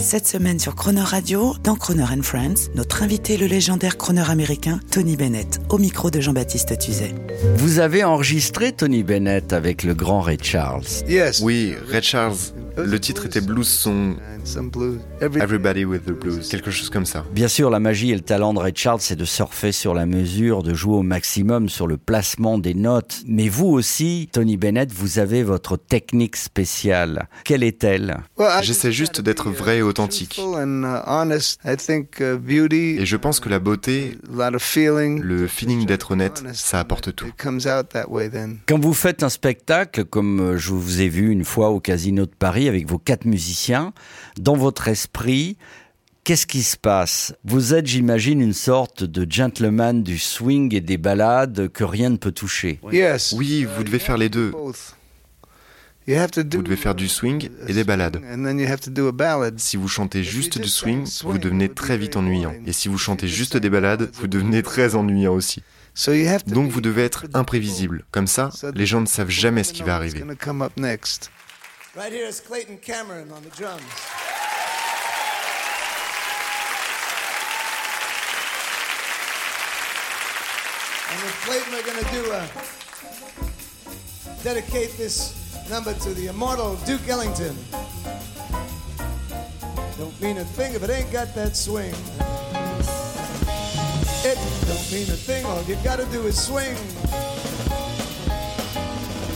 Cette semaine sur Croner Radio, dans Croner and Friends, notre invité est le légendaire Croner américain Tony Bennett, au micro de Jean-Baptiste Tuzet. Vous avez enregistré Tony Bennett avec le grand Ray Charles. Oui, Red Charles. Le titre était Blues Song. Everybody with the Blues. Quelque chose comme ça. Bien sûr, la magie et le talent de Ray Charles, c'est de surfer sur la mesure, de jouer au maximum sur le placement des notes. Mais vous aussi, Tony Bennett, vous avez votre technique spéciale. Quelle est-elle? J'essaie juste d'être vrai et authentique. Et je pense que la beauté, le feeling d'être honnête, ça apporte tout. Quand vous faites un spectacle, comme euh, je vous ai vu une fois au Casino de Paris avec vos quatre musiciens, dans votre esprit, qu'est-ce qui se passe? Vous êtes, j'imagine, une sorte de gentleman du swing et des ballades que rien ne peut toucher. Oui, vous devez faire les deux. Vous devez faire du swing et des ballades. Si vous chantez juste du swing, vous devenez très vite ennuyant. Et si vous chantez juste des ballades, vous devenez très ennuyant aussi. Donc vous devez être imprévisible. Comme ça, les gens ne savent jamais ce qui va arriver. Right here is Clayton Cameron on the drums. And with Clayton, we're going to do a dedicate this number to the immortal Duke Ellington. Don't mean a thing if it ain't got that swing. It don't mean a thing, all you gotta do is swing.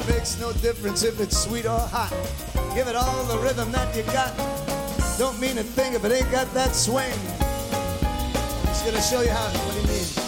Makes no difference if it's sweet or hot. Give it all the rhythm that you got. Don't mean a thing if it ain't got that swing. Just gonna show you how what means.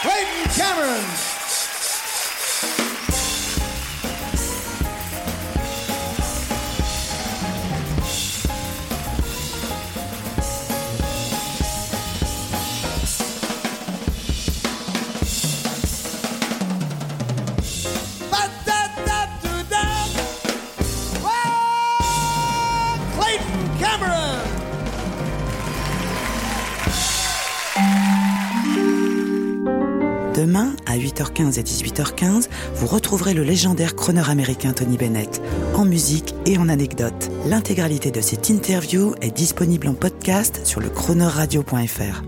Clayton Cameron. Demain, à 8h15 et 18h15, vous retrouverez le légendaire chroneur américain Tony Bennett, en musique et en anecdotes. L'intégralité de cette interview est disponible en podcast sur le chroneurradio.fr.